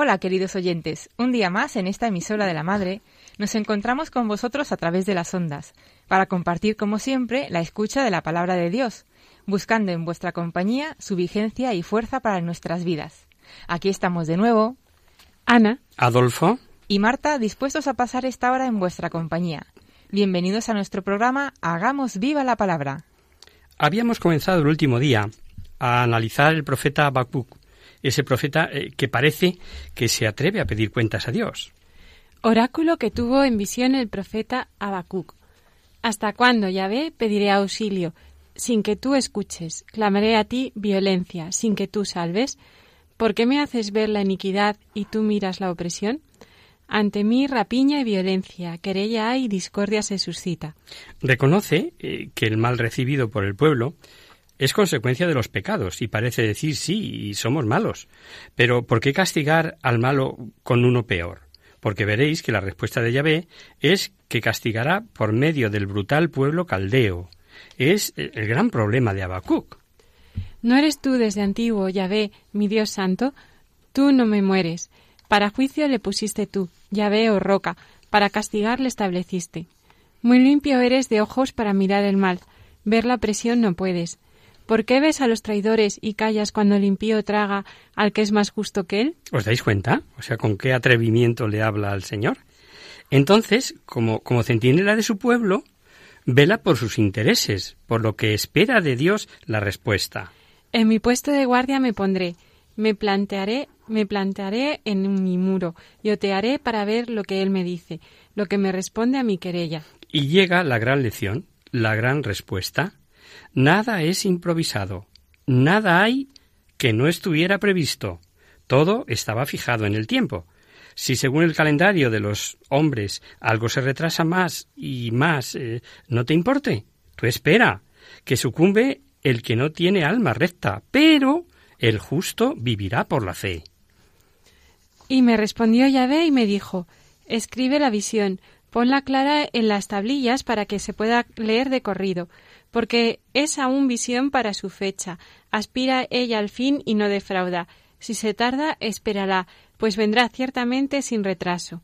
Hola queridos oyentes, un día más en esta emisora de la Madre nos encontramos con vosotros a través de las ondas, para compartir como siempre la escucha de la palabra de Dios, buscando en vuestra compañía su vigencia y fuerza para nuestras vidas. Aquí estamos de nuevo, Ana Adolfo, y Marta dispuestos a pasar esta hora en vuestra compañía. Bienvenidos a nuestro programa Hagamos viva la palabra. habíamos comenzado el último día a analizar el profeta Habacuc, ese profeta eh, que parece que se atreve a pedir cuentas a Dios. Oráculo que tuvo en visión el profeta Habacuc. ¿Hasta cuándo, Yahvé, pediré auxilio? Sin que tú escuches. Clamaré a ti violencia, sin que tú salves. ¿Por qué me haces ver la iniquidad y tú miras la opresión? Ante mí rapiña y violencia, querella hay y discordia se suscita. Reconoce eh, que el mal recibido por el pueblo es consecuencia de los pecados y parece decir sí, somos malos. Pero ¿por qué castigar al malo con uno peor? Porque veréis que la respuesta de Yahvé es que castigará por medio del brutal pueblo caldeo. Es el gran problema de Habacuc. ¿No eres tú desde antiguo, Yahvé, mi Dios santo? Tú no me mueres. Para juicio le pusiste tú, Yahvé o roca, para castigar le estableciste. Muy limpio eres de ojos para mirar el mal. Ver la presión no puedes. ¿Por qué ves a los traidores y callas cuando el impío traga al que es más justo que él? ¿Os dais cuenta? O sea, con qué atrevimiento le habla al Señor. Entonces, como, como centinela de su pueblo, vela por sus intereses, por lo que espera de Dios la respuesta. En mi puesto de guardia me pondré, me plantearé, me plantearé en mi muro y otearé para ver lo que él me dice, lo que me responde a mi querella. Y llega la gran lección, la gran respuesta. Nada es improvisado, nada hay que no estuviera previsto. Todo estaba fijado en el tiempo. Si según el calendario de los hombres algo se retrasa más y más, eh, no te importe. Tú espera, que sucumbe el que no tiene alma recta, pero el justo vivirá por la fe. Y me respondió Yahvé y me dijo, escribe la visión, ponla clara en las tablillas para que se pueda leer de corrido, porque es aún visión para su fecha, aspira ella al fin y no defrauda. Si se tarda, espérala, pues vendrá ciertamente sin retraso.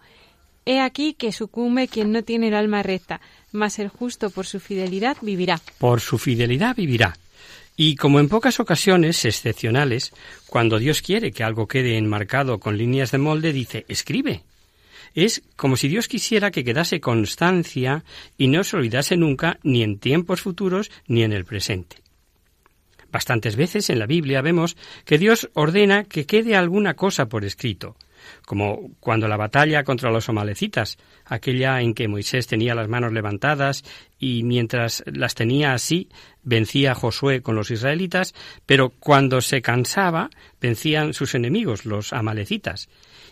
He aquí que sucumbe quien no tiene el alma recta, mas el justo por su fidelidad vivirá. Por su fidelidad vivirá. Y como en pocas ocasiones excepcionales, cuando Dios quiere que algo quede enmarcado con líneas de molde, dice escribe. Es como si Dios quisiera que quedase constancia y no se olvidase nunca ni en tiempos futuros ni en el presente. Bastantes veces en la Biblia vemos que Dios ordena que quede alguna cosa por escrito, como cuando la batalla contra los amalecitas, aquella en que Moisés tenía las manos levantadas y mientras las tenía así vencía a Josué con los israelitas, pero cuando se cansaba vencían sus enemigos, los amalecitas.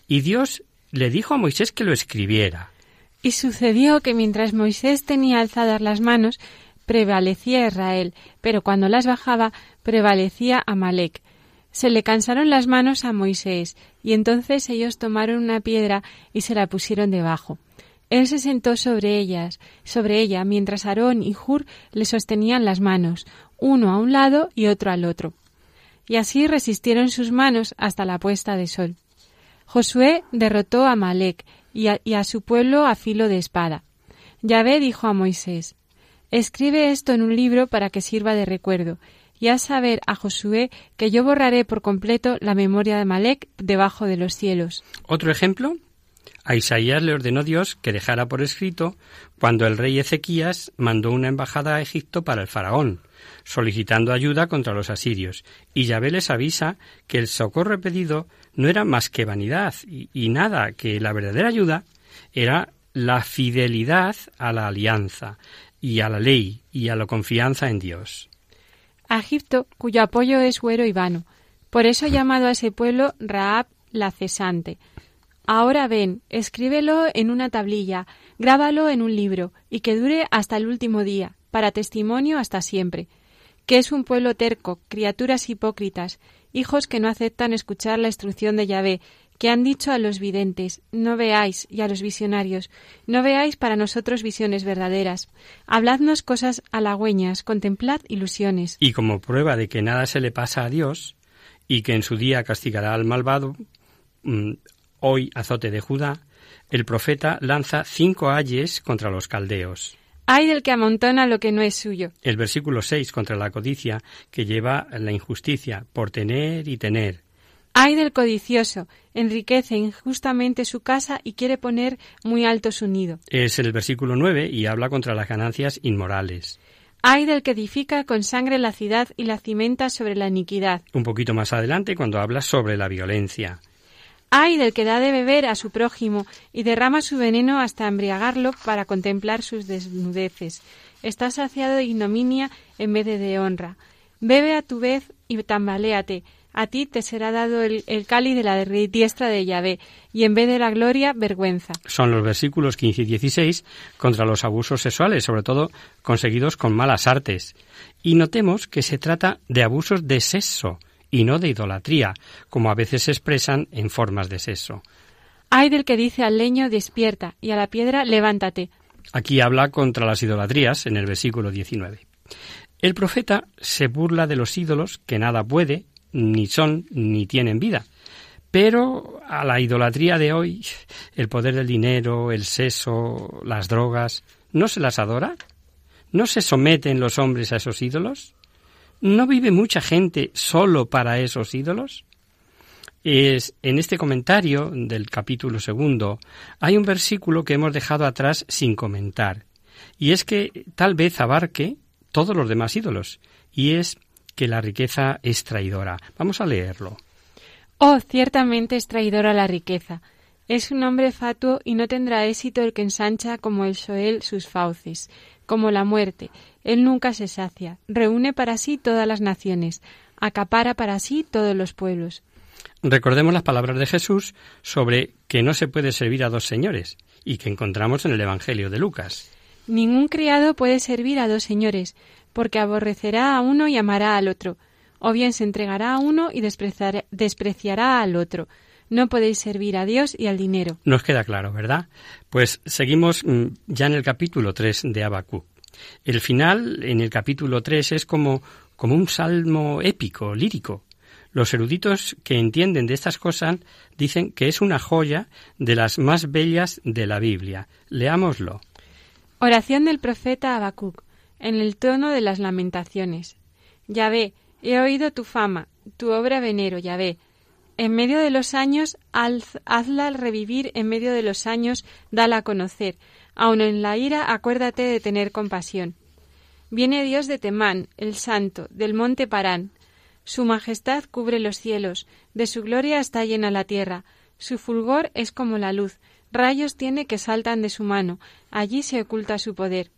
Y Dios le dijo a Moisés que lo escribiera. Y sucedió que mientras Moisés tenía alzadas las manos, prevalecía Israel, pero cuando las bajaba, prevalecía Amalek. Se le cansaron las manos a Moisés, y entonces ellos tomaron una piedra y se la pusieron debajo. Él se sentó sobre ellas, sobre ella, mientras Aarón y Hur le sostenían las manos, uno a un lado y otro al otro. Y así resistieron sus manos hasta la puesta de sol. Josué derrotó a Malek y a, su pueblo a filo de espada. Yahvé dijo a Moisés, Escribe esto en un libro para que sirva de recuerdo, y haz saber a Josué que yo borraré por completo la memoria de Malek debajo de los cielos. Otro ejemplo, A Isaías le ordenó Dios que dejara por escrito cuando el rey Ezequías mandó una embajada a Egipto para el faraón, solicitando ayuda contra los asirios, y Yahvé les avisa que el socorro pedido no era más que vanidad y, y nada, que la verdadera ayuda era la fidelidad a la alianza y a la ley y a la confianza en Dios. A Egipto, cuyo apoyo es güero y vano. Por eso ha llamado a ese pueblo Raab la cesante. Ahora ven, escríbelo en una tablilla, grábalo en un libro, y que dure hasta el último día, para testimonio hasta siempre. Que es un pueblo terco, criaturas hipócritas, hijos que no aceptan escuchar la instrucción de Yahvé, que han dicho a los videntes, no veáis, y a los visionarios, no veáis para nosotros visiones verdaderas. Habladnos cosas halagüeñas, contemplad ilusiones. Y como prueba de que nada se le pasa a Dios, y que en su día castigará al malvado, mm, hoy azote de Judá, el profeta lanza cinco ayes contra los caldeos. Ay del que amontona lo que no es suyo. El versículo 6 contra la codicia, que lleva la injusticia por tener y tener. Ay del codicioso, enriquece injustamente su casa y quiere poner muy alto su nido. Es el versículo 9 y habla contra las ganancias inmorales. Ay del que edifica con sangre la ciudad y la cimenta sobre la iniquidad. Un poquito más adelante cuando habla sobre la violencia. Ay del que da de beber a su prójimo y derrama su veneno hasta embriagarlo para contemplar sus desnudeces. Está saciado de ignominia en vez de de honra. Bebe a tu vez y tambaléate. A ti te será dado el, el cáliz de la diestra de Yahvé, y en vez de la gloria, vergüenza. Son los versículos 15 y 16 contra los abusos sexuales, sobre todo conseguidos con malas artes. Y notemos que se trata de abusos de sexo y no de idolatría, como a veces se expresan en formas de sexo. Ay del que dice al leño, despierta, y a la piedra, levántate. Aquí habla contra las idolatrías en el versículo 19. El profeta se burla de los ídolos que nada puede, ni son, ni tienen vida. Pero a la idolatría de hoy, el poder del dinero, el sexo, las drogas, ¿no se las adora? ¿No se someten los hombres a esos ídolos? ¿No vive mucha gente solo para esos ídolos? Es, en este comentario del capítulo segundo hay un versículo que hemos dejado atrás sin comentar, y es que tal vez abarque todos los demás ídolos, y es que la riqueza es traidora. Vamos a leerlo. Oh, ciertamente es traidora la riqueza. Es un hombre fatuo y no tendrá éxito el que ensancha como el Soel sus fauces, como la muerte. Él nunca se sacia, reúne para sí todas las naciones, acapara para sí todos los pueblos. Recordemos las palabras de Jesús sobre que no se puede servir a dos señores y que encontramos en el Evangelio de Lucas. Ningún criado puede servir a dos señores, porque aborrecerá a uno y amará al otro, o bien se entregará a uno y despreciará, al otro. No podéis servir a Dios y al dinero. Nos queda claro, ¿verdad? Pues seguimos mm, ya en el capítulo 3 de Abacú. El final, en el capítulo 3, es como, como un salmo épico, lírico. Los eruditos que entienden de estas cosas dicen que es una joya de las más bellas de la Biblia. Leámoslo. Oración del profeta Habacuc, en el tono de las lamentaciones. Yahvé, he oído tu fama, tu obra venero, Yahvé. En medio de los años, hazla revivir, en medio de los años, dala a conocer. Aun en la ira, acuérdate de tener compasión. Viene Dios de Temán, el Santo, del monte Parán. Su majestad cubre los cielos, de su gloria está llena la tierra. Su fulgor es como la luz, rayos tiene que saltan de su mano, allí se oculta su poder.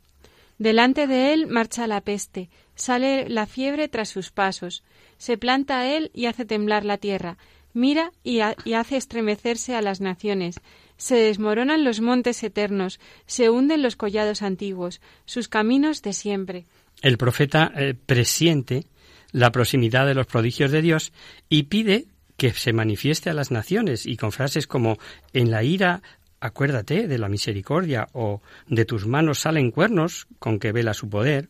Delante de él marcha la peste, sale la fiebre tras sus pasos, se planta a él y hace temblar la tierra, mira y, hace estremecerse a las naciones, se desmoronan los montes eternos, se hunden los collados antiguos, sus caminos de siempre. El profeta eh, presiente la proximidad de los prodigios de Dios y pide que se manifieste a las naciones y con frases como en la ira acuérdate de la misericordia o de tus manos salen cuernos con que vela su poder.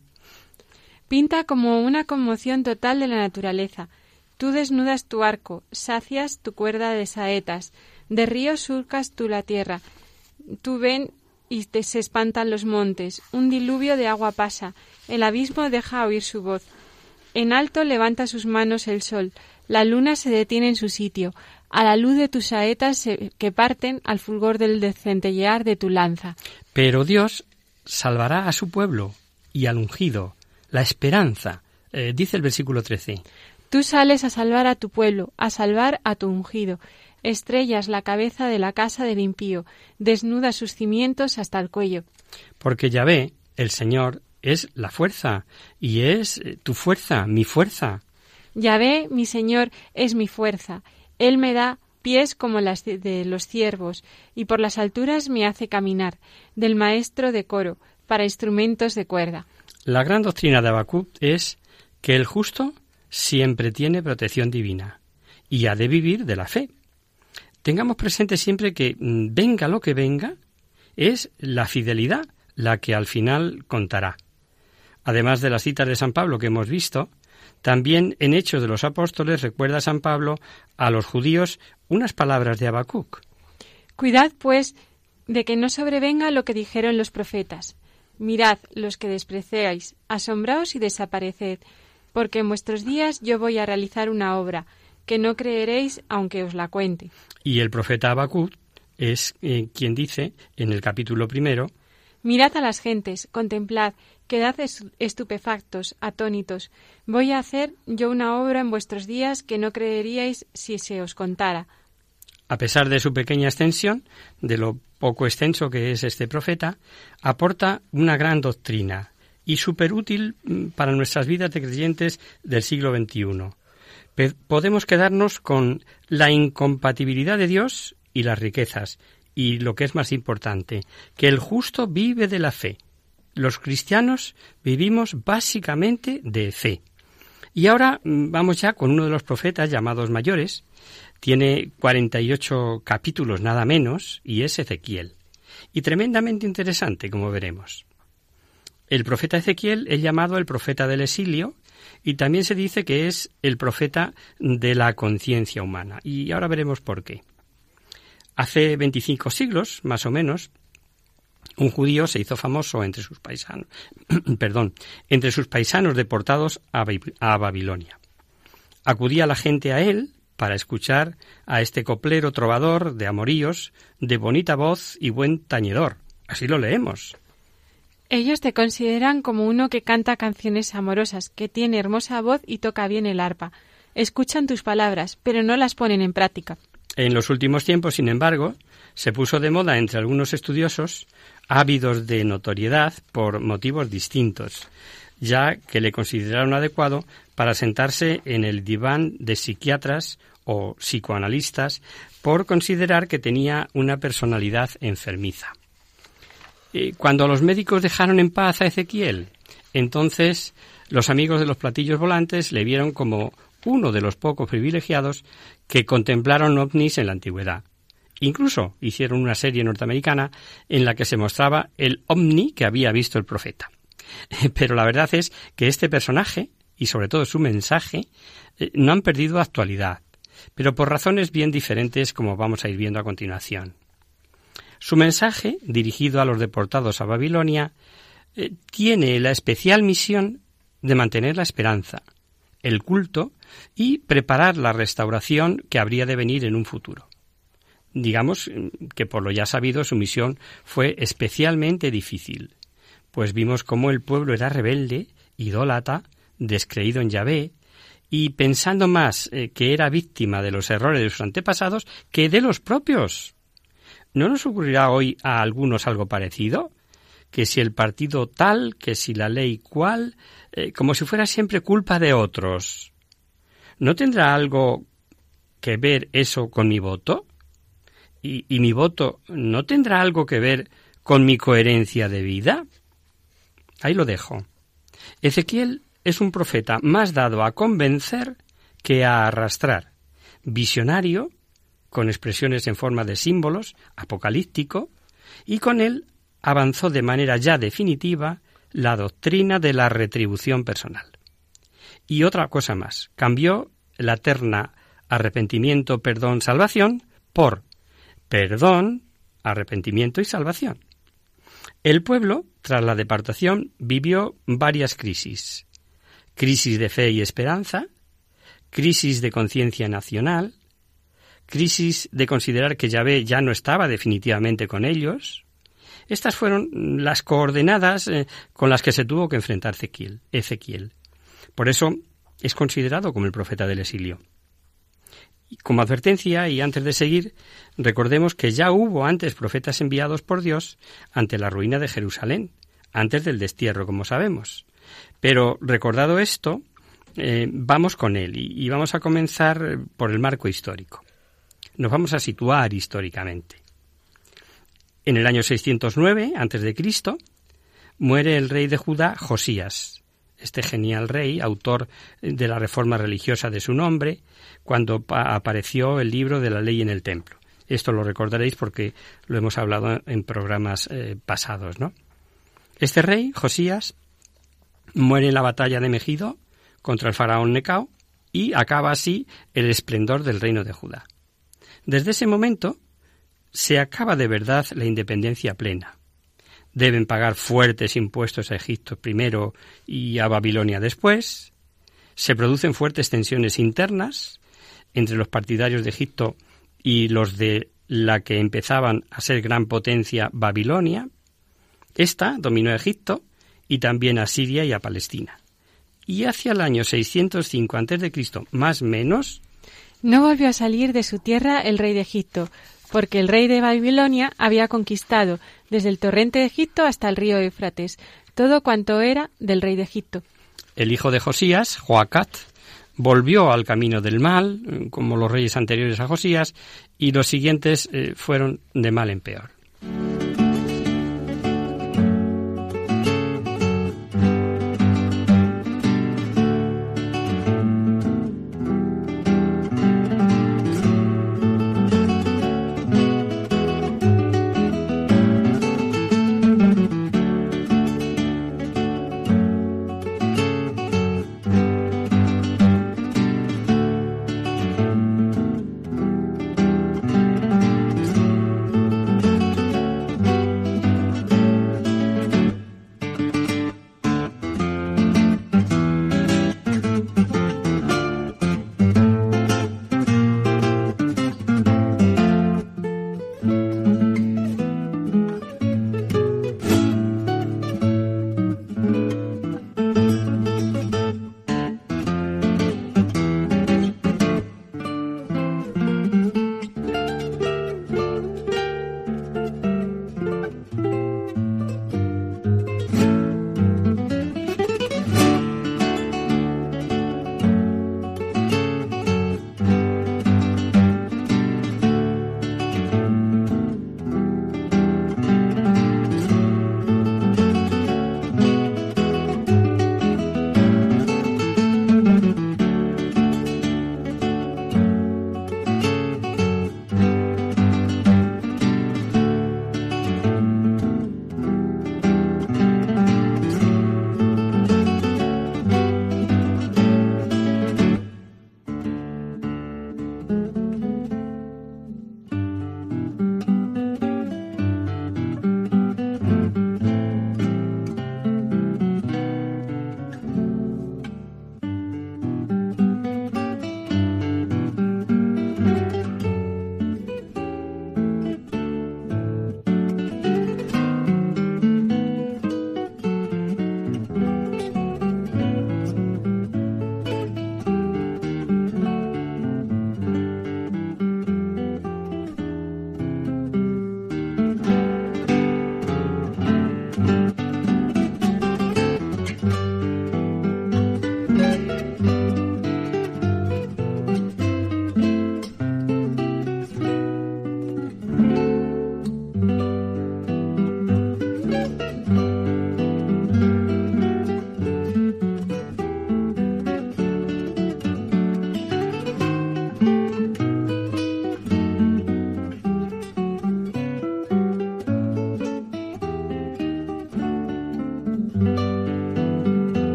Pinta como una conmoción total de la naturaleza. Tú desnudas tu arco, sacias tu cuerda de saetas, de ríos surcas tú la tierra. Tú ven y te se espantan los montes, un diluvio de agua pasa, el abismo deja oír su voz. En alto levanta sus manos el sol, la luna se detiene en su sitio, a la luz de tus saetas que parten al fulgor del decentellear de tu lanza. Pero Dios salvará a su pueblo y al ungido, la esperanza, eh, dice el versículo 13. Tú sales a salvar a tu pueblo, a salvar a tu ungido. Estrellas la cabeza de la casa del impío, desnuda sus cimientos hasta el cuello. Porque Yahvé, el Señor, es la fuerza, y es eh, tu fuerza, mi fuerza. Yahvé, mi Señor, es mi fuerza. Él me da pies como las de los ciervos, y por las alturas me hace caminar, del maestro de coro, para instrumentos de cuerda. La gran doctrina de Habacuc es que el justo siempre tiene protección divina y ha de vivir de la fe. Tengamos presente siempre que mm, venga lo que venga, es la fidelidad la que al final contará. Además de las citas de San Pablo que hemos visto, también en Hechos de los Apóstoles recuerda San Pablo a los judíos unas palabras de Habacuc. Cuidad, pues, de que no sobrevenga lo que dijeron los profetas. Mirad los que despreciáis, asombraos y desapareced, porque en vuestros días yo voy a realizar una obra, que no creeréis aunque os la cuente. Y el profeta Habacuc es eh, quien dice en el capítulo primero Mirad a las gentes, contemplad, quedad estupefactos, atónitos. Voy a hacer yo una obra en vuestros días que no creeríais si se os contara. A pesar de su pequeña extensión, de lo poco extenso que es este profeta, aporta una gran doctrina y súper útil mm, para nuestras vidas de creyentes del siglo XXI. Podemos quedarnos con la incompatibilidad de Dios y las riquezas, y lo que es más importante, que el justo vive de la fe. Los cristianos vivimos básicamente de fe. Y ahora mm, vamos ya con uno de los profetas llamados mayores. Tiene 48 capítulos nada menos y es Ezequiel. Y tremendamente interesante, como veremos. El profeta Ezequiel es llamado el profeta del exilio y también se dice que es el profeta de la conciencia humana. Y ahora veremos por qué. Hace 25 siglos, más o menos, un judío se hizo famoso entre sus paisanos, perdón, entre sus paisanos deportados a, Babilonia. Acudía la gente a él para escuchar a este coplero trovador de amoríos, de bonita voz y buen tañedor. Así lo leemos. Ellos te consideran como uno que canta canciones amorosas, que tiene hermosa voz y toca bien el arpa. Escuchan tus palabras, pero no las ponen en práctica. En los últimos tiempos, sin embargo, se puso de moda entre algunos estudiosos ávidos de notoriedad por motivos distintos, ya que le consideraron adecuado para sentarse en el diván de psiquiatras o psicoanalistas por considerar que tenía una personalidad enfermiza. Cuando los médicos dejaron en paz a Ezequiel, entonces los amigos de los platillos volantes le vieron como uno de los pocos privilegiados que contemplaron ovnis en la antigüedad. Incluso hicieron una serie norteamericana en la que se mostraba el ovni que había visto el profeta. Pero la verdad es que este personaje, y sobre todo su mensaje, eh, no han perdido actualidad, pero por razones bien diferentes como vamos a ir viendo a continuación. Su mensaje, dirigido a los deportados a Babilonia, eh, tiene la especial misión de mantener la esperanza, el culto y preparar la restauración que habría de venir en un futuro. Digamos que por lo ya sabido su misión fue especialmente difícil, pues vimos cómo el pueblo era rebelde, idólata, descreído en Yahvé, y pensando más eh, que era víctima de los errores de sus antepasados que de los propios. ¿No nos ocurrirá hoy a algunos algo parecido? Que si el partido tal, que si la ley cual, eh, como si fuera siempre culpa de otros. ¿No tendrá algo que ver eso con mi voto? ¿Y, ¿Y, mi voto no tendrá algo que ver con mi coherencia de vida? Ahí lo dejo. Ezequiel es un profeta más dado a convencer que a arrastrar, visionario, con expresiones en forma de símbolos, apocalíptico, y con él avanzó de manera ya definitiva la doctrina de la retribución personal. Y otra cosa más, cambió la terna arrepentimiento, perdón, salvación por perdón, arrepentimiento y salvación. El pueblo, tras la departación, vivió varias crisis. Crisis de fe y esperanza, crisis de conciencia nacional, crisis de considerar que Yahvé ya no estaba definitivamente con ellos. Estas fueron las coordenadas eh, con las que se tuvo que enfrentar Ezequiel. Por eso es considerado como el profeta del exilio. Como advertencia y antes de seguir, recordemos que ya hubo antes profetas enviados por Dios ante la ruina de Jerusalén, antes del destierro, como sabemos. Pero recordado esto, eh, vamos con él y, vamos a comenzar por el marco histórico. Nos vamos a situar históricamente. En el año 609 a.C., muere el rey de Judá Josías, este genial rey, autor de la reforma religiosa de su nombre, cuando apareció el libro de la ley en el templo. Esto lo recordaréis porque lo hemos hablado en programas eh, pasados, ¿no? Este rey, Josías, muere en la batalla de Megido contra el faraón Necao y acaba así el esplendor del reino de Judá. Desde ese momento se acaba de verdad la independencia plena. Deben pagar fuertes impuestos a Egipto primero y a Babilonia después. Se producen fuertes tensiones internas entre los partidarios de Egipto y los de la que empezaban a ser gran potencia Babilonia. Esta dominó a Egipto y también a Siria y a Palestina. Y hacia el año 605 a.C., más menos, no volvió a salir de su tierra el rey de Egipto, porque el rey de Babilonia había conquistado desde el torrente de Egipto hasta el río Éufrates todo cuanto era del rey de Egipto. El hijo de Josías, Joacat, volvió al camino del mal, como los reyes anteriores a Josías, y los siguientes eh, fueron de mal en peor.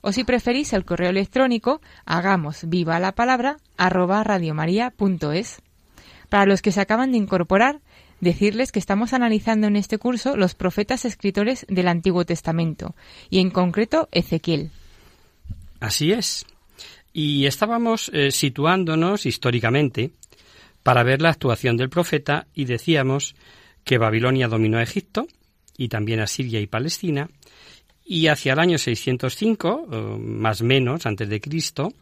O si preferís el correo electrónico, hagamos viva la palabra arroba radiomaria.es. Para los que se acaban de incorporar, decirles que estamos analizando en este curso los profetas escritores del Antiguo Testamento, y en concreto Ezequiel. Así es. Y estábamos eh, situándonos históricamente para ver la actuación del profeta y decíamos que Babilonia dominó a Egipto y también a Siria y Palestina y hacia el año 605, eh, más menos antes de Cristo,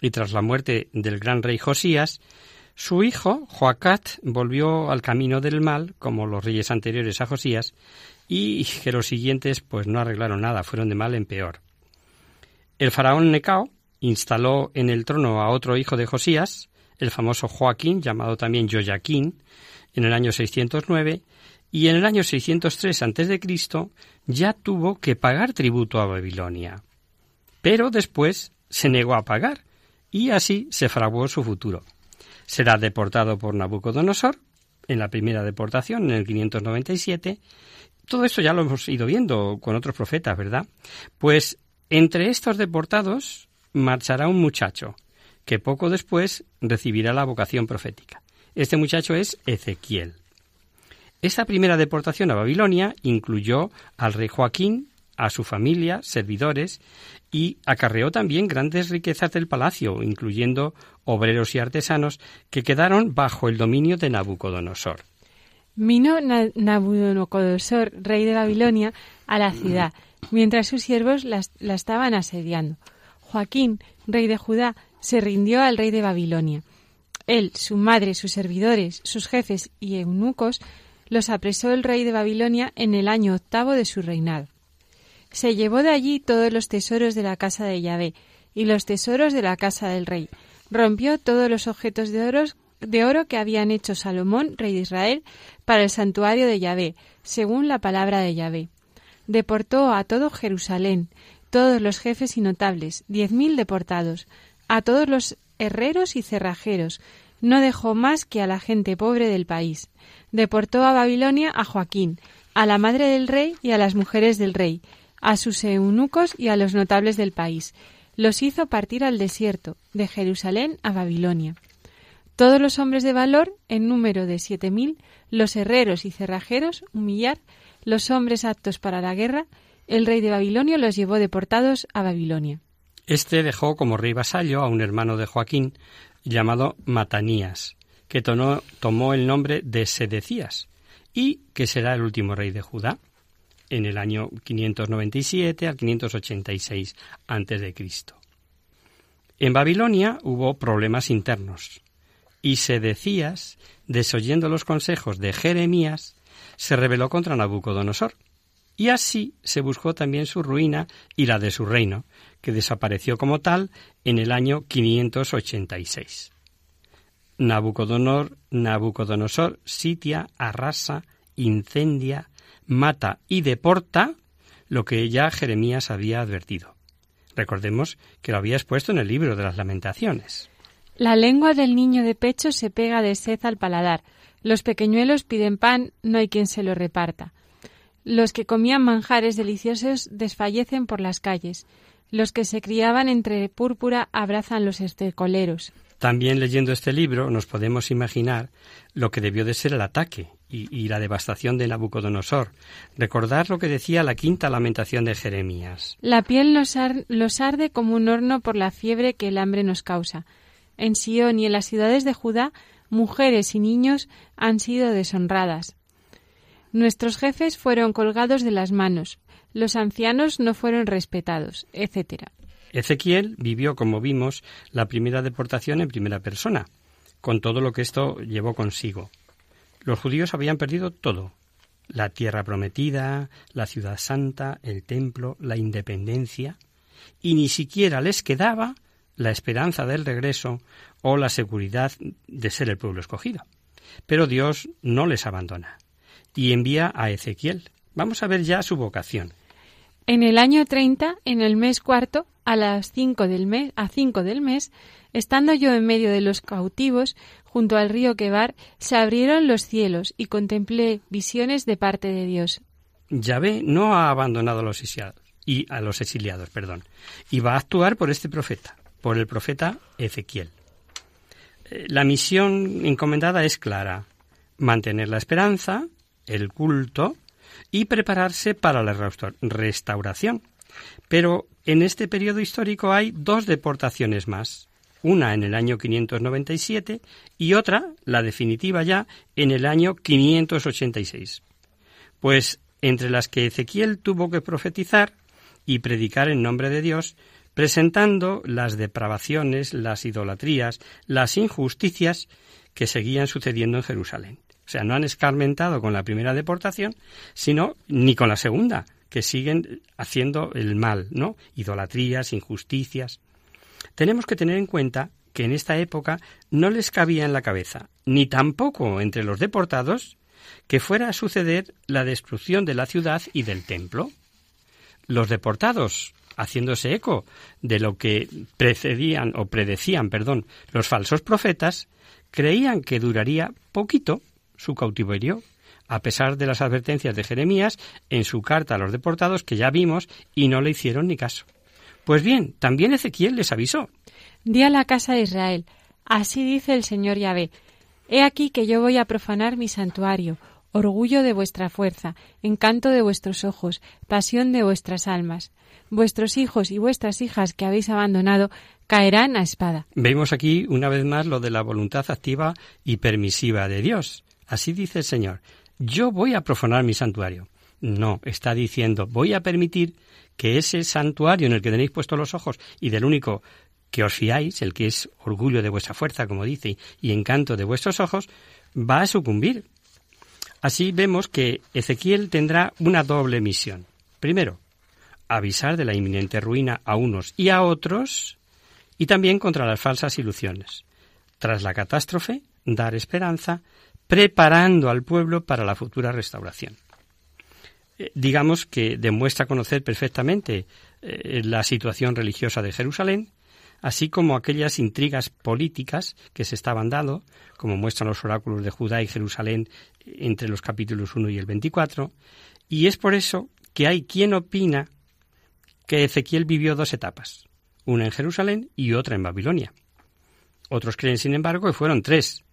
y tras la muerte del gran rey Josías, su hijo, Joacat, volvió al camino del mal, como los reyes anteriores a Josías, y que los siguientes pues no arreglaron nada, fueron de mal en peor. El faraón Necao instaló en el trono a otro hijo de Josías, el famoso Joaquín, llamado también Joaquín, en el año 609, y en el año 603 a.C. ya tuvo que pagar tributo a Babilonia. Pero después se negó a pagar, y así se fraguó su futuro será deportado por Nabucodonosor en la primera deportación, en el 597. Todo esto ya lo hemos ido viendo con otros profetas, ¿verdad? Pues entre estos deportados marchará un muchacho que poco después recibirá la vocación profética. Este muchacho es Ezequiel. Esta primera deportación a Babilonia incluyó al rey Joaquín, a su familia, servidores, y acarreó también grandes riquezas del palacio, incluyendo obreros y artesanos que quedaron bajo el dominio de Nabucodonosor. Vino Nabucodonosor, rey de Babilonia, a la ciudad, mientras sus siervos la, la estaban asediando. Joaquín, rey de Judá, se rindió al rey de Babilonia. Él, su madre, sus servidores, sus jefes y eunucos los apresó el rey de Babilonia en el año octavo de su reinado. Se llevó de allí todos los tesoros de la casa de Yahvé y los tesoros de la casa del rey. Rompió todos los objetos de oro, que habían hecho Salomón, rey de Israel, para el santuario de Yahvé, según la palabra de Yahvé. Deportó a todo Jerusalén, todos los jefes y notables, diez mil deportados, a todos los herreros y cerrajeros, no dejó más que a la gente pobre del país. Deportó a Babilonia a Joaquín, a la madre del rey y a las mujeres del rey, a sus eunucos y a los notables del país. Los hizo partir al desierto, de Jerusalén a Babilonia. Todos los hombres de valor, en número de siete mil, los herreros y cerrajeros, humillar, los hombres aptos para la guerra, el rey de Babilonia los llevó deportados a Babilonia. Este dejó como rey vasallo a un hermano de Joaquín llamado Matanías, que tomó el nombre de Sedecías, y que será el último rey de Judá en el año 597 al 586 a.C. En Babilonia hubo problemas internos y Sedecías, desoyendo los consejos de Jeremías, se rebeló contra Nabucodonosor. Y así se buscó también su ruina y la de su reino, que desapareció como tal en el año 586. Nabucodonosor, Nabucodonosor sitia, arrasa, incendia, mata y deporta lo que ya Jeremías había advertido. Recordemos que lo había expuesto en el libro de las lamentaciones. La lengua del niño de pecho se pega de sed al paladar. Los pequeñuelos piden pan, no hay quien se lo reparta. Los que comían manjares deliciosos desfallecen por las calles. Los que se criaban entre púrpura abrazan los estercoleros. También leyendo este libro nos podemos imaginar lo que debió de ser el ataque y, la devastación de Nabucodonosor. Recordar lo que decía la quinta lamentación de Jeremías. La piel los, arde como un horno por la fiebre que el hambre nos causa. En Sión y en las ciudades de Judá, mujeres y niños han sido deshonradas. Nuestros jefes fueron colgados de las manos, los ancianos no fueron respetados, etc. Ezequiel vivió, como vimos, la primera deportación en primera persona, con todo lo que esto llevó consigo. Los judíos habían perdido todo la tierra prometida, la ciudad santa, el templo, la independencia, y ni siquiera les quedaba la esperanza del regreso o la seguridad de ser el pueblo escogido. Pero Dios no les abandona. y envía a Ezequiel. Vamos a ver ya su vocación. En el año 30, en el mes cuarto, a las cinco del mes, a cinco del mes, estando yo en medio de los cautivos, junto al río Quebar, se abrieron los cielos y contemplé visiones de parte de Dios. Yahvé no ha abandonado a los exiliados, y a los exiliados, perdón, y va a actuar por este profeta, por el profeta Ezequiel. Eh, la misión encomendada es clara: mantener la esperanza, el culto y prepararse para la restauración. Pero en este periodo histórico hay dos deportaciones más, una en el año 597 y otra, la definitiva ya, en el año 586. Pues entre las que Ezequiel tuvo que profetizar y predicar en nombre de Dios, presentando las depravaciones, las idolatrías, las injusticias que seguían sucediendo en Jerusalén. O sea, no han escarmentado con la primera deportación, sino ni con la segunda, que siguen haciendo el mal, ¿no? Idolatrías, injusticias. Tenemos que tener en cuenta que en esta época no les cabía en la cabeza, ni tampoco entre los deportados, que fuera a suceder la destrucción de la ciudad y del templo. Los deportados, haciéndose eco de lo que precedían o predecían, perdón, los falsos profetas, creían que duraría poquito su cautiverio, a pesar de las advertencias de Jeremías en su carta a los deportados que ya vimos y no le hicieron ni caso. Pues bien, también Ezequiel les avisó. Di a la casa de Israel, así dice el Señor Yahvé, he aquí que yo voy a profanar mi santuario, orgullo de vuestra fuerza, encanto de vuestros ojos, pasión de vuestras almas. Vuestros hijos y vuestras hijas que habéis abandonado caerán a espada. Vemos aquí una vez más lo de la voluntad activa y permisiva de Dios. Así dice el Señor, yo voy a profanar mi santuario. No, está diciendo, voy a permitir que ese santuario en el que tenéis puestos los ojos y del único que os fiáis, el que es orgullo de vuestra fuerza, como dice, y encanto de vuestros ojos, va a sucumbir. Así vemos que Ezequiel tendrá una doble misión. Primero, avisar de la inminente ruina a unos y a otros, y también contra las falsas ilusiones. Tras la catástrofe, dar esperanza preparando al pueblo para la futura restauración. Eh, digamos que demuestra conocer perfectamente eh, la situación religiosa de Jerusalén, así como aquellas intrigas políticas que se estaban dando, como muestran los oráculos de Judá y Jerusalén entre los capítulos 1 y el 24, y es por eso que hay quien opina que Ezequiel vivió dos etapas, una en Jerusalén y otra en Babilonia. Otros creen, sin embargo, que fueron tres,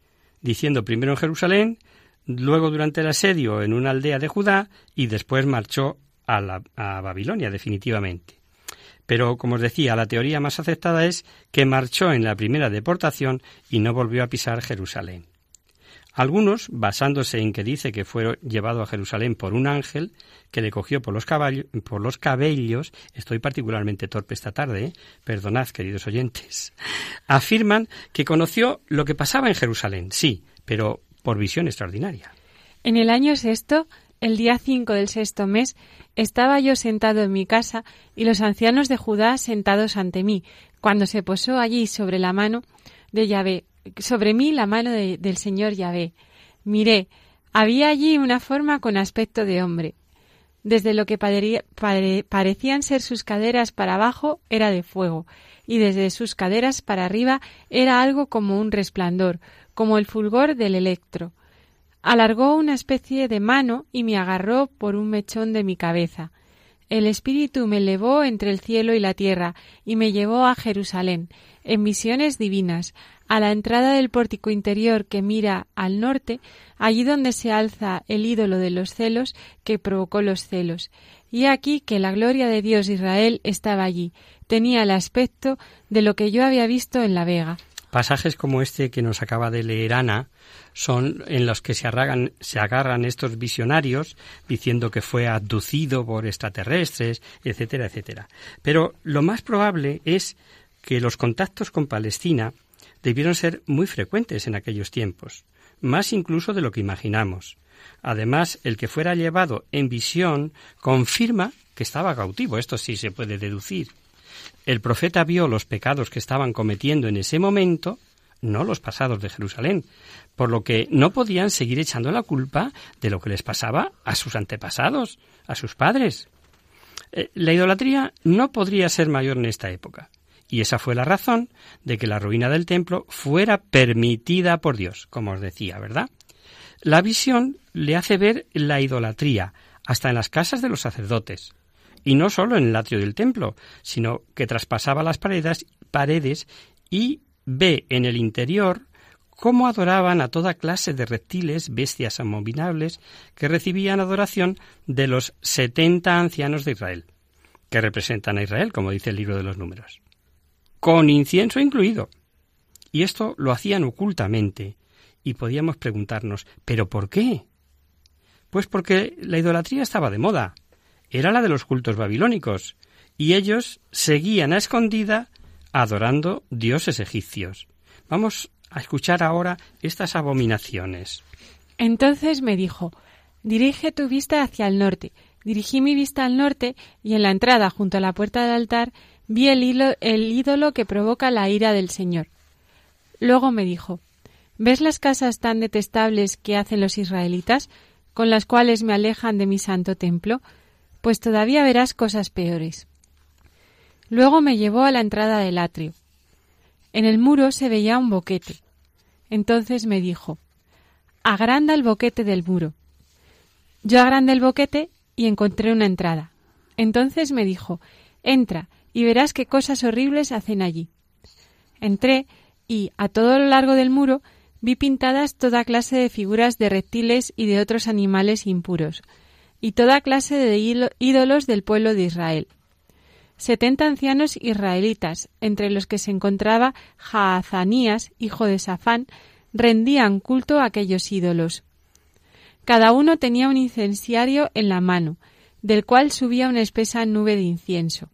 diciendo primero en Jerusalén, luego durante el asedio en una aldea de Judá y después marchó a, la, a Babilonia definitivamente. Pero, como os decía, la teoría más aceptada es que marchó en la primera deportación y no volvió a pisar Jerusalén. Algunos, basándose en que dice que fue llevado a Jerusalén por un ángel que le cogió por los, por los cabellos, estoy particularmente torpe esta tarde, ¿eh? perdonad, queridos oyentes, afirman que conoció lo que pasaba en Jerusalén, sí, pero por visión extraordinaria. En el año sexto, el día cinco del sexto mes, estaba yo sentado en mi casa y los ancianos de Judá sentados ante mí, cuando se posó allí sobre la mano de Yahvé sobre mí la mano del Señor Yahvé. Miré, había allí una forma con aspecto de hombre. Desde lo que parecían ser sus caderas para abajo era de fuego, y desde sus caderas para arriba era algo como un resplandor, como el fulgor del electro. Alargó una especie de mano y me agarró por un mechón de mi cabeza. El Espíritu me elevó entre el cielo y la tierra y me llevó a Jerusalén, en visiones divinas, a la entrada del pórtico interior que mira al norte, allí donde se alza el ídolo de los celos que provocó los celos. Y aquí que la gloria de Dios Israel estaba allí, tenía el aspecto de lo que yo había visto en la vega. Pasajes como este que nos acaba de leer Ana son en los que se, se agarran estos visionarios diciendo que fue abducido por extraterrestres, etcétera, etcétera. Pero lo más probable es que los contactos con Palestina debieron ser muy frecuentes en aquellos tiempos, más incluso de lo que imaginamos. Además, el que fuera llevado en visión confirma que estaba cautivo, esto sí se puede deducir. El profeta vio los pecados que estaban cometiendo en ese momento no los pasados de Jerusalén, por lo que no podían seguir echando la culpa de lo que les pasaba a sus antepasados, a sus padres. Eh, la idolatría no podría ser mayor en esta época, y esa fue la razón de que la ruina del templo fuera permitida por Dios, como os decía, ¿verdad? La visión le hace ver la idolatría hasta en las casas de los sacerdotes, y no solo en el atrio del templo, sino que traspasaba las paredes, paredes y ve en el interior cómo adoraban a toda clase de reptiles, bestias abominables, que recibían adoración de los setenta ancianos de Israel, que representan a Israel, como dice el libro de los números, con incienso incluido. Y esto lo hacían ocultamente, y podíamos preguntarnos, ¿pero por qué? Pues porque la idolatría estaba de moda, era la de los cultos babilónicos, y ellos seguían a escondida adorando dioses egipcios. Vamos a escuchar ahora estas abominaciones. Entonces me dijo, dirige tu vista hacia el norte. Dirigí mi vista al norte y en la entrada junto a la puerta del altar vi el, ídolo que provoca la ira del Señor. Luego me dijo, ¿ves las casas tan detestables que hacen los israelitas, con las cuales me alejan de mi santo templo? Pues todavía verás cosas peores. Luego me llevó a la entrada del atrio. En el muro se veía un boquete. Entonces me dijo, agranda el boquete del muro. Yo agrandé el boquete y encontré una entrada. Entonces me dijo, entra y verás qué cosas horribles hacen allí. Entré y, a todo lo largo del muro, vi pintadas toda clase de figuras de reptiles y de otros animales impuros, y toda clase de ídolos del pueblo de Israel setenta ancianos israelitas, entre los que se encontraba Jaazanías, hijo de Safán, rendían culto a aquellos ídolos. Cada uno tenía un incensiario en la mano, del cual subía una espesa nube de incienso.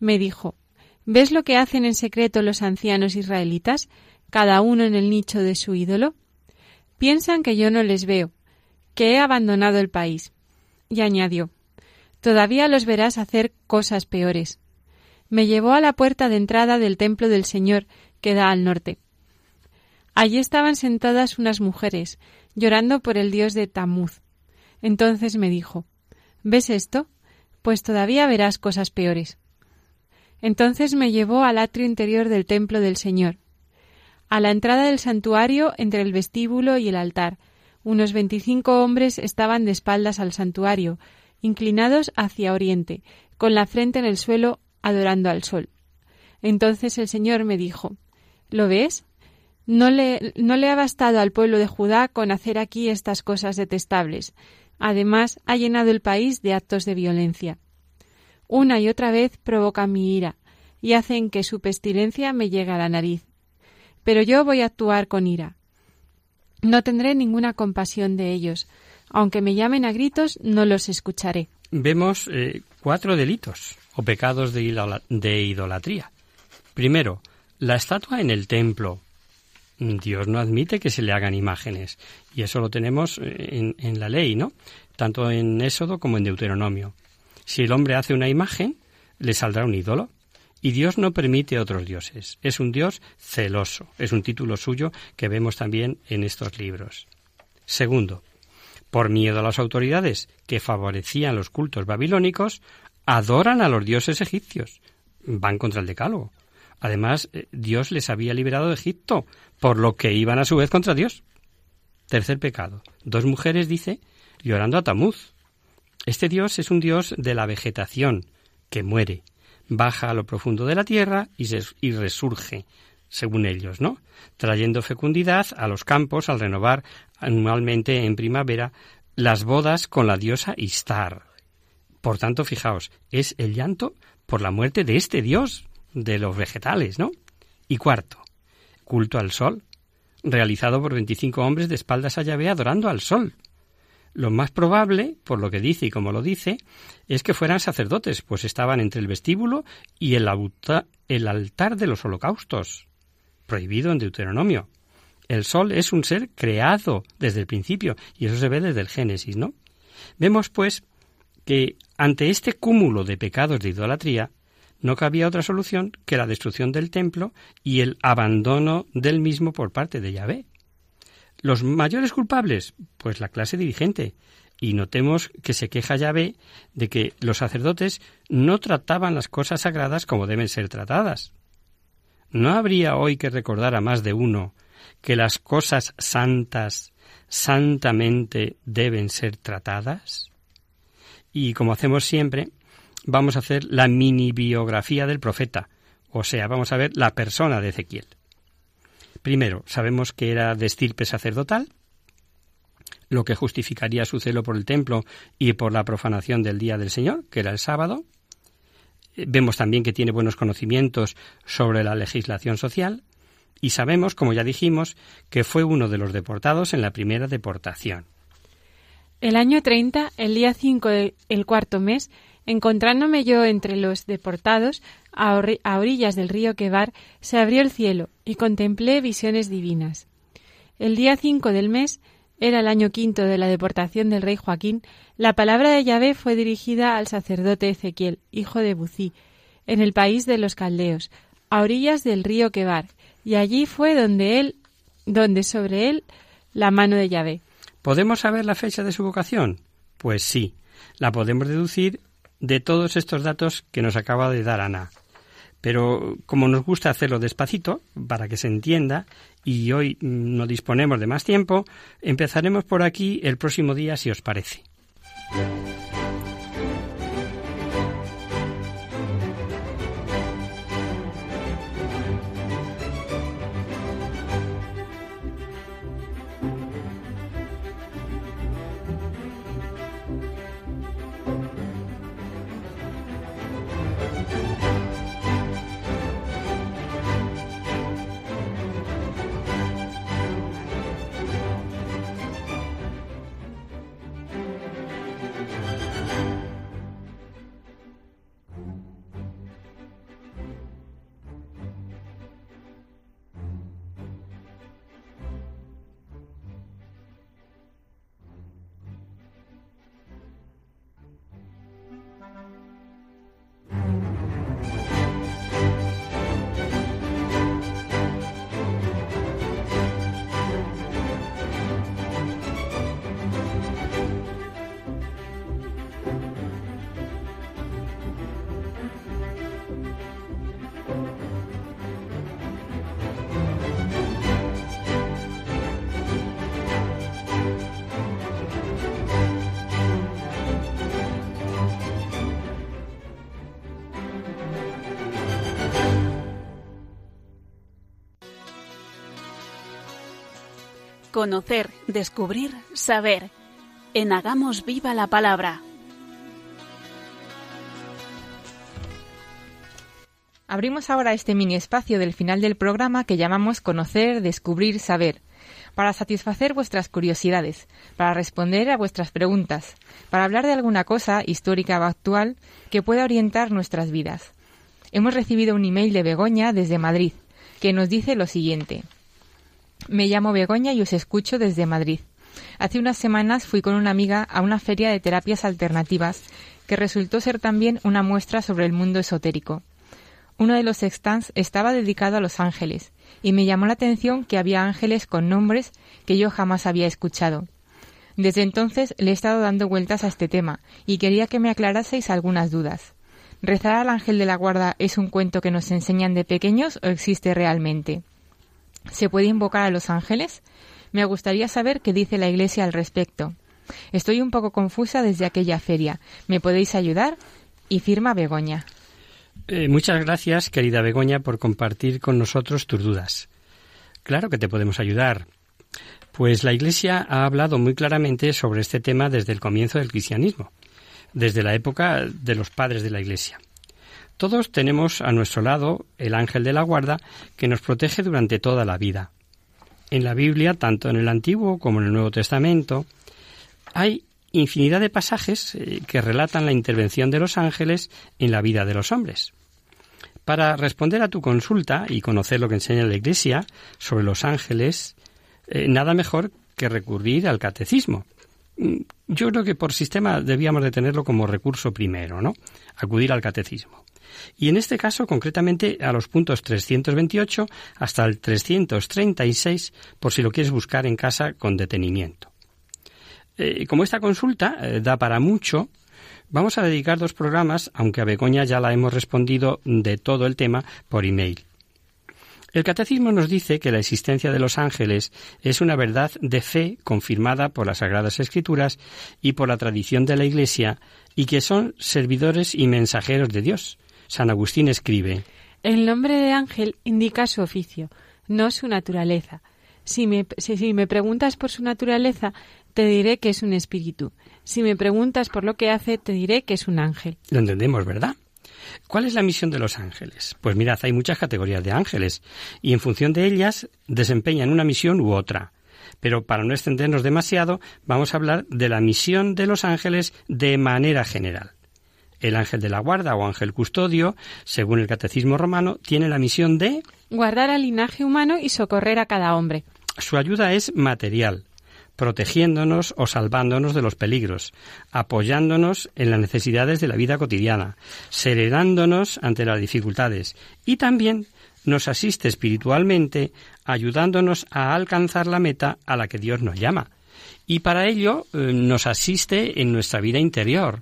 Me dijo ¿Ves lo que hacen en secreto los ancianos israelitas, cada uno en el nicho de su ídolo? Piensan que yo no les veo, que he abandonado el país. Y añadió Todavía los verás hacer cosas peores. Me llevó a la puerta de entrada del templo del Señor, que da al norte. Allí estaban sentadas unas mujeres, llorando por el dios de Tamuz. Entonces me dijo ¿Ves esto? Pues todavía verás cosas peores. Entonces me llevó al atrio interior del templo del Señor. A la entrada del santuario, entre el vestíbulo y el altar, unos veinticinco hombres estaban de espaldas al santuario, inclinados hacia oriente, con la frente en el suelo, adorando al sol. Entonces el Señor me dijo ¿Lo ves? No le, ha bastado al pueblo de Judá con hacer aquí estas cosas detestables. Además, ha llenado el país de actos de violencia. Una y otra vez provoca mi ira y hacen que su pestilencia me llegue a la nariz. Pero yo voy a actuar con ira. No tendré ninguna compasión de ellos, aunque me llamen a gritos, no los escucharé. Vemos eh, cuatro delitos o pecados de, idolatría. Primero, la estatua en el templo. Dios no admite que se le hagan imágenes. Y eso lo tenemos eh, en, en, la ley, ¿no? Tanto en Éxodo como en Deuteronomio. Si el hombre hace una imagen, le saldrá un ídolo. Y Dios no permite otros dioses. Es un Dios celoso. Es un título suyo que vemos también en estos libros. Segundo, por miedo a las autoridades que favorecían los cultos babilónicos, adoran a los dioses egipcios. Van contra el decálogo. Además, eh, Dios les había liberado de Egipto, por lo que iban a su vez contra Dios. Tercer pecado. Dos mujeres, dice, llorando a Tamuz. Este Dios es un Dios de la vegetación, que muere, baja a lo profundo de la tierra y, resurge, según ellos, ¿no? Trayendo fecundidad a los campos al renovar anualmente en primavera las bodas con la diosa Istar. Por tanto, fijaos, es el llanto por la muerte de este dios de los vegetales, ¿no? Y cuarto, culto al sol, realizado por veinticinco hombres de espaldas a Yahvé adorando al sol. Lo más probable, por lo que dice y como lo dice, es que fueran sacerdotes, pues estaban entre el vestíbulo y el, altar de los holocaustos, prohibido en Deuteronomio. El sol es un ser creado desde el principio, y eso se ve desde el Génesis, ¿no? Vemos, pues, que ante este cúmulo de pecados de idolatría, no cabía otra solución que la destrucción del templo y el abandono del mismo por parte de Yahvé. Los mayores culpables, pues la clase dirigente, y notemos que se queja Yahvé de que los sacerdotes no trataban las cosas sagradas como deben ser tratadas. ¿No habría hoy que recordar a más de uno que las cosas santas santamente deben ser tratadas? Y como hacemos siempre, vamos a hacer la mini biografía del profeta, o sea, vamos a ver la persona de Ezequiel. Primero, sabemos que era de estirpe sacerdotal, lo que justificaría su celo por el templo y por la profanación del día del Señor, que era el sábado. Eh, vemos también que tiene buenos conocimientos sobre la legislación social y sabemos, como ya dijimos, que fue uno de los deportados en la primera deportación. El año 30, el día 5 del cuarto mes, encontrándome yo entre los deportados a, orillas del río Quebar, se abrió el cielo y contemplé visiones divinas. El día 5 del mes era el año quinto de la deportación del rey Joaquín, la palabra de Yahvé fue dirigida al sacerdote Ezequiel, hijo de Bucí, en el país de los caldeos, a orillas del río Quebar, y allí fue donde él, donde sobre él la mano de Yahvé. ¿Podemos saber la fecha de su vocación? Pues sí, la podemos deducir de todos estos datos que nos acaba de dar Ana. Pero como nos gusta hacerlo despacito, para que se entienda, y hoy no disponemos de más tiempo, empezaremos por aquí el próximo día si os parece. Conocer, descubrir, saber. En Hagamos Viva la Palabra. Abrimos ahora este mini espacio del final del programa que llamamos Conocer, Descubrir, Saber, para satisfacer vuestras curiosidades, para responder a vuestras preguntas, para hablar de alguna cosa histórica o actual que pueda orientar nuestras vidas. Hemos recibido un email de Begoña desde Madrid, que nos dice lo siguiente. Me llamo Begoña y os escucho desde Madrid. Hace unas semanas fui con una amiga a una feria de terapias alternativas que resultó ser también una muestra sobre el mundo esotérico. Uno de los stands estaba dedicado a los ángeles y me llamó la atención que había ángeles con nombres que yo jamás había escuchado. Desde entonces le he estado dando vueltas a este tema y quería que me aclaraseis algunas dudas. ¿Rezar al ángel de la guarda es un cuento que nos enseñan de pequeños o existe realmente? ¿Se puede invocar a los ángeles? Me gustaría saber qué dice la Iglesia al respecto. Estoy un poco confusa desde aquella feria. ¿Me podéis ayudar? Y firma Begoña. Eh, muchas gracias, querida Begoña, por compartir con nosotros tus dudas. Claro que te podemos ayudar. Pues la Iglesia ha hablado muy claramente sobre este tema desde el comienzo del cristianismo, desde la época de los padres de la Iglesia. Todos tenemos a nuestro lado el ángel de la guarda que nos protege durante toda la vida. En la Biblia, tanto en el Antiguo como en el Nuevo Testamento, hay infinidad de pasajes eh, que relatan la intervención de los ángeles en la vida de los hombres. Para responder a tu consulta y conocer lo que enseña la Iglesia sobre los ángeles, eh, nada mejor que recurrir al catecismo. Mm, yo creo que por sistema debíamos de tenerlo como recurso primero, ¿no? Acudir al catecismo. Y en este caso, concretamente, a los puntos 328 hasta el 336, por si lo quieres buscar en casa con detenimiento. Eh, como esta consulta eh, da para mucho, vamos a dedicar dos programas, aunque a Begoña ya la hemos respondido de todo el tema por email. El catecismo nos dice que la existencia de los ángeles es una verdad de fe confirmada por las Sagradas Escrituras y por la tradición de la Iglesia y que son servidores y mensajeros de Dios. San Agustín escribe El nombre de ángel indica su oficio, no su naturaleza. Si me, si me preguntas por su naturaleza, te diré que es un espíritu. Si me preguntas por lo que hace, te diré que es un ángel. Lo entendemos, ¿verdad? ¿Cuál es la misión de los ángeles? Pues mirad, hay muchas categorías de ángeles y en función de ellas desempeñan una misión u otra. Pero para no extendernos demasiado, vamos a hablar de la misión de los ángeles de manera general. El ángel de la guarda o ángel custodio, según el catecismo romano, tiene la misión de guardar al linaje humano y socorrer a cada hombre. Su ayuda es material, protegiéndonos o salvándonos de los peligros, apoyándonos en las necesidades de la vida cotidiana, serenándonos ante las dificultades y también nos asiste espiritualmente ayudándonos a alcanzar la meta a la que Dios nos llama. Y para ello eh, nos asiste en nuestra vida interior,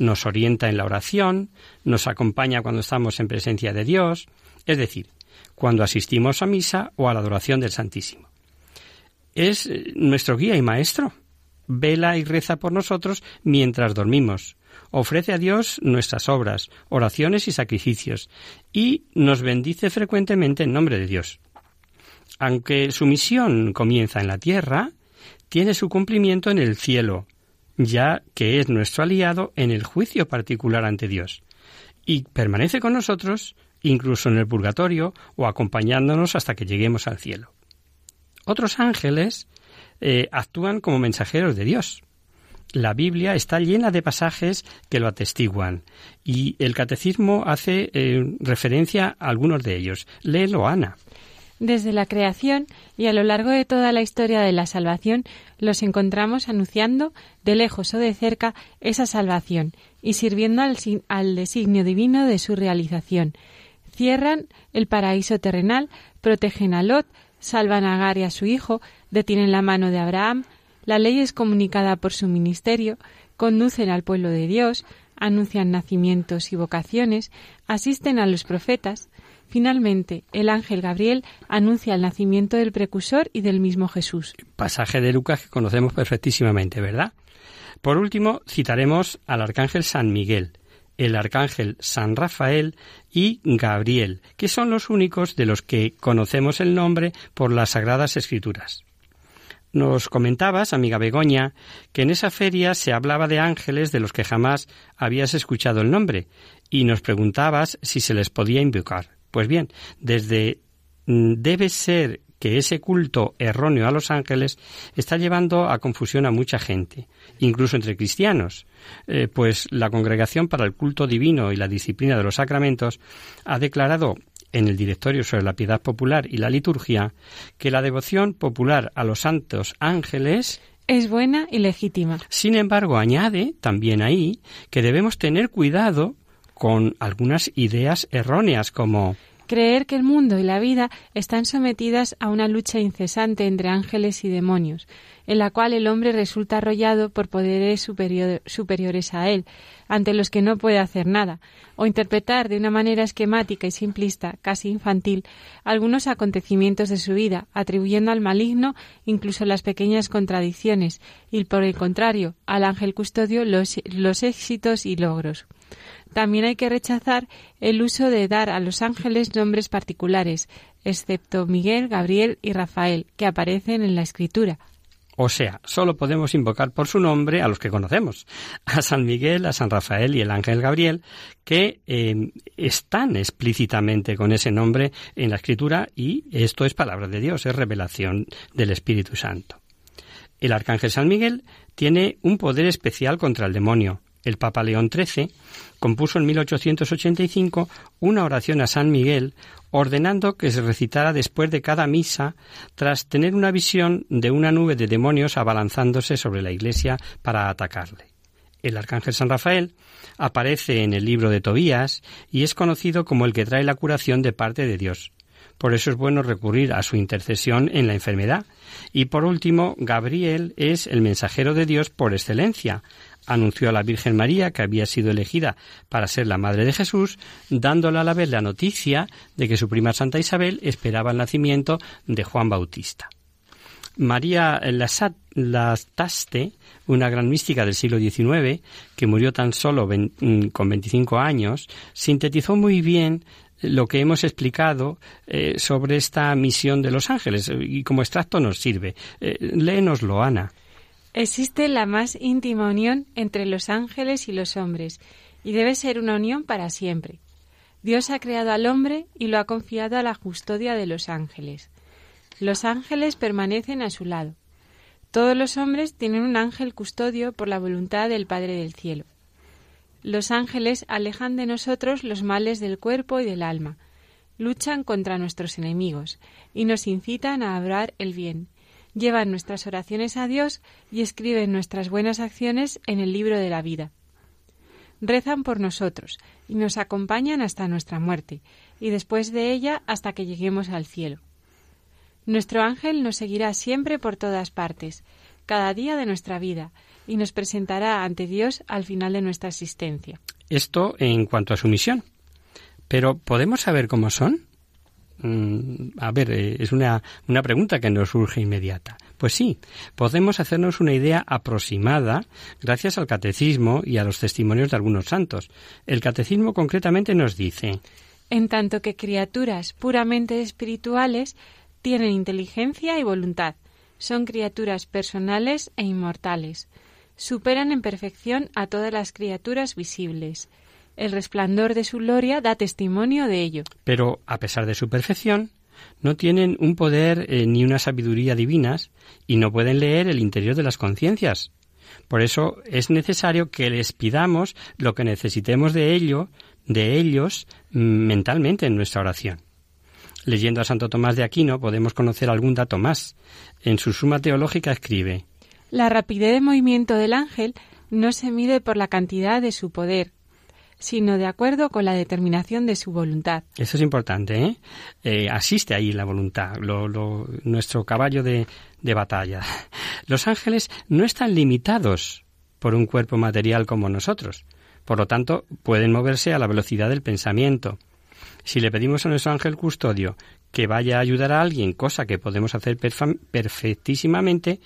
nos orienta en la oración, nos acompaña cuando estamos en presencia de Dios, es decir, cuando asistimos a misa o a la adoración del Santísimo es eh, nuestro guía y maestro. Vela y reza por nosotros mientras dormimos. Ofrece a Dios nuestras obras, oraciones y sacrificios, y nos bendice frecuentemente en nombre de Dios. Aunque su misión comienza en la tierra, tiene su cumplimiento en el cielo, ya que es nuestro aliado en el juicio particular ante Dios, y permanece con nosotros incluso en el purgatorio o acompañándonos hasta que lleguemos al cielo. Otros ángeles eh, actúan como mensajeros de Dios. La Biblia está llena de pasajes que lo atestiguan y el catecismo hace eh, referencia a algunos de ellos. Léelo, Ana. Desde la creación y a lo largo de toda la historia de la salvación los encontramos anunciando, de lejos o de cerca, esa salvación y sirviendo al, designio divino de su realización. Cierran el paraíso terrenal, protegen a Lot, salvan a Agar y a su hijo, detienen la mano de Abraham, la ley es comunicada por su ministerio, conducen al pueblo de Dios, anuncian nacimientos y vocaciones, asisten a los profetas. Finalmente, el ángel Gabriel anuncia el nacimiento del precursor y del mismo Jesús. Pasaje de Lucas que conocemos perfectísimamente, ¿verdad? Por último, citaremos al arcángel San Miguel, el arcángel San Rafael y Gabriel, que son los únicos de los que conocemos el nombre por las Sagradas Escrituras. Nos comentabas, amiga Begoña, que en esa feria se hablaba de ángeles de los que jamás habías escuchado el nombre, y nos preguntabas si se les podía invocar. Pues bien, desde mm, debe ser que ese culto erróneo a los ángeles está llevando a confusión a mucha gente, incluso entre cristianos, eh, pues la Congregación para el Culto Divino y la Disciplina de los Sacramentos ha declarado en el Directorio sobre la Piedad Popular y la Liturgia que la devoción popular a los santos ángeles es buena y legítima. Sin embargo, añade también ahí que debemos tener cuidado con algunas ideas erróneas como creer que el mundo y la vida están sometidas a una lucha incesante entre ángeles y demonios, en la cual el hombre resulta arrollado por poderes superiores a él, ante los que no puede hacer nada, o interpretar de una manera esquemática y simplista, casi infantil, algunos acontecimientos de su vida, atribuyendo al maligno incluso las pequeñas contradicciones, y por el contrario, al ángel custodio los éxitos y logros. También hay que rechazar el uso de dar a los ángeles nombres particulares, excepto Miguel, Gabriel y Rafael, que aparecen en la Escritura. O sea, solo podemos invocar por su nombre a los que conocemos, a San Miguel, a San Rafael y el ángel Gabriel, que eh, están explícitamente con ese nombre en la Escritura y esto es palabra de Dios, es revelación del Espíritu Santo. El arcángel San Miguel tiene un poder especial contra el demonio, el Papa León XIII compuso en 1885 una oración a San Miguel ordenando que se recitara después de cada misa tras tener una visión de una nube de demonios abalanzándose sobre la iglesia para atacarle. El arcángel San Rafael aparece en el libro de Tobías y es conocido como el que trae la curación de parte de Dios. Por eso es bueno recurrir a su intercesión en la enfermedad. Y por último, Gabriel es el mensajero de Dios por excelencia. Anunció a la Virgen María que había sido elegida para ser la madre de Jesús, dándole a la vez la noticia de que su prima Santa Isabel esperaba el nacimiento de Juan Bautista. María Lastaste, una gran mística del siglo XIX, que murió tan solo mm, con 25 años, sintetizó muy bien lo que hemos explicado eh, sobre esta misión de los ángeles y como extracto nos sirve. Eh, léenoslo, Ana. Existe la más íntima unión entre los ángeles y los hombres y debe ser una unión para siempre. Dios ha creado al hombre y lo ha confiado a la custodia de los ángeles. Los ángeles permanecen a su lado. Todos los hombres tienen un ángel custodio por la voluntad del Padre del Cielo. Los ángeles alejan de nosotros los males del cuerpo y del alma, luchan contra nuestros enemigos y nos incitan a obrar el bien, llevan nuestras oraciones a Dios y escriben nuestras buenas acciones en el libro de la vida. Rezan por nosotros y nos acompañan hasta nuestra muerte y después de ella hasta que lleguemos al cielo. Nuestro ángel nos seguirá siempre por todas partes, cada día de nuestra vida, y nos presentará ante Dios al final de nuestra existencia. Esto en cuanto a su misión. Pero ¿podemos saber cómo son? Mm, a ver, eh, es una, una pregunta que nos surge inmediata. Pues sí, podemos hacernos una idea aproximada gracias al catecismo y a los testimonios de algunos santos. El catecismo concretamente nos dice En tanto que criaturas puramente espirituales tienen inteligencia y voluntad, son criaturas personales e inmortales superan en perfección a todas las criaturas visibles. El resplandor de su gloria da testimonio de ello. Pero, a pesar de su perfección, no tienen un poder eh, ni una sabiduría divinas y no pueden leer el interior de las conciencias. Por eso es necesario que les pidamos lo que necesitemos de ello, de ellos, mm, mentalmente en nuestra oración. Leyendo a Santo Tomás de Aquino podemos conocer algún dato más. En su Suma Teológica escribe la rapidez de movimiento del ángel no se mide por la cantidad de su poder, sino de acuerdo con la determinación de su voluntad. Eso es importante, ¿eh? eh asiste ahí la voluntad, nuestro caballo de, de batalla. Los ángeles no están limitados por un cuerpo material como nosotros. Por lo tanto, pueden moverse a la velocidad del pensamiento. Si le pedimos a nuestro ángel custodio que vaya a ayudar a alguien, cosa que podemos hacer perfectísimamente,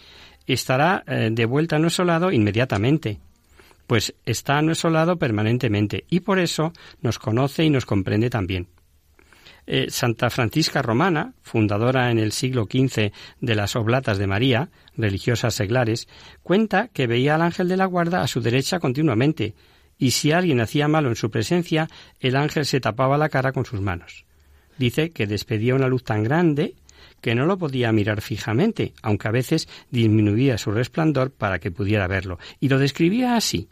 estará eh, de vuelta a nuestro lado inmediatamente, pues está a nuestro lado permanentemente y por eso nos conoce y nos comprende también. Eh, Santa Francisca Romana, fundadora en el siglo XV de las Oblatas de María, religiosas seglares, cuenta que veía al ángel de la guarda a su derecha continuamente, y si alguien hacía malo en su presencia, el ángel se tapaba la cara con sus manos. Dice que despedía una luz tan grande que no lo podía mirar fijamente, aunque a veces disminuía su resplandor para que pudiera verlo, y lo describía así.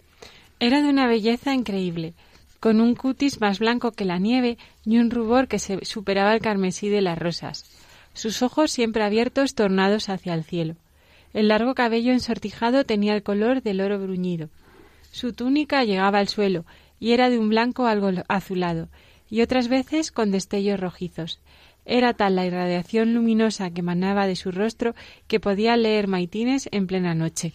Era de una belleza increíble, con un cutis más blanco que la nieve y un rubor que se superaba el carmesí de las rosas. Sus ojos siempre abiertos tornados hacia el cielo. El largo cabello ensortijado tenía el color del oro bruñido. Su túnica llegaba al suelo y era de un blanco algo azulado, y otras veces con destellos rojizos. Era tal la irradiación luminosa que emanaba de su rostro que podía leer maitines en plena noche.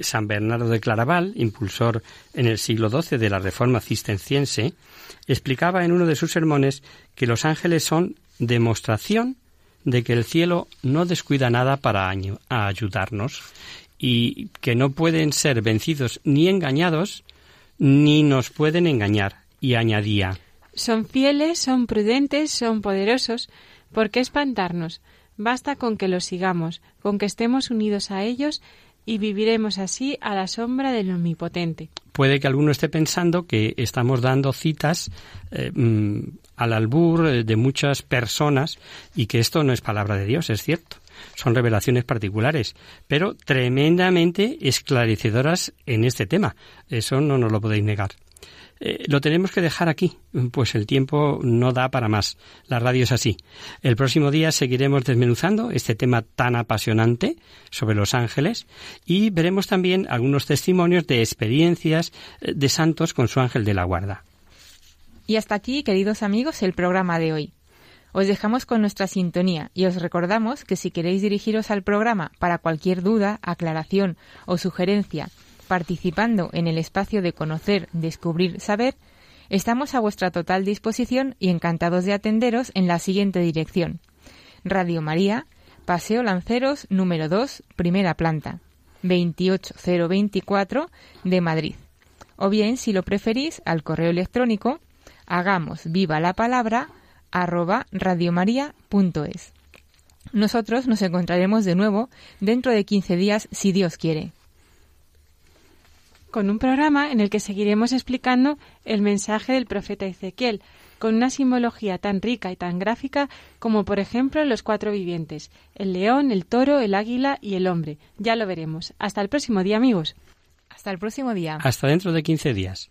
San Bernardo de Claraval, impulsor en el siglo XII de la Reforma cisterciense, explicaba en uno de sus sermones que los ángeles son demostración de que el cielo no descuida nada para ayudarnos y que no pueden ser vencidos ni engañados ni nos pueden engañar. Y añadía son fieles, son prudentes, son poderosos. ¿Por qué espantarnos? Basta con que los sigamos, con que estemos unidos a ellos y viviremos así a la sombra del Omnipotente. Puede que alguno esté pensando que estamos dando citas eh, mm, al albur eh, de muchas personas y que esto no es palabra de Dios, es cierto. Son revelaciones particulares, pero tremendamente esclarecedoras en este tema. Eso no nos lo podéis negar. Eh, lo tenemos que dejar aquí, pues el tiempo no da para más. La radio es así. El próximo día seguiremos desmenuzando este tema tan apasionante sobre los ángeles y veremos también algunos testimonios de experiencias eh, de santos con su ángel de la guarda. Y hasta aquí, queridos amigos, el programa de hoy. Os dejamos con nuestra sintonía y os recordamos que si queréis dirigiros al programa para cualquier duda, aclaración o sugerencia, participando en el espacio de conocer, descubrir, saber, estamos a vuestra total disposición y encantados de atenderos en la siguiente dirección. Radio María, Paseo Lanceros número 2, primera planta, 28024 de Madrid. O bien, si lo preferís, al correo electrónico hagamos viva la palabra arroba radiomaria.es. Nosotros nos encontraremos de nuevo dentro de 15 días si Dios quiere con un programa en el que seguiremos explicando el mensaje del profeta Ezequiel, con una simbología tan rica y tan gráfica como por ejemplo los cuatro vivientes, el león, el toro, el águila y el hombre. Ya lo veremos. Hasta el próximo día, amigos. Hasta el próximo día. Hasta dentro de 15 días.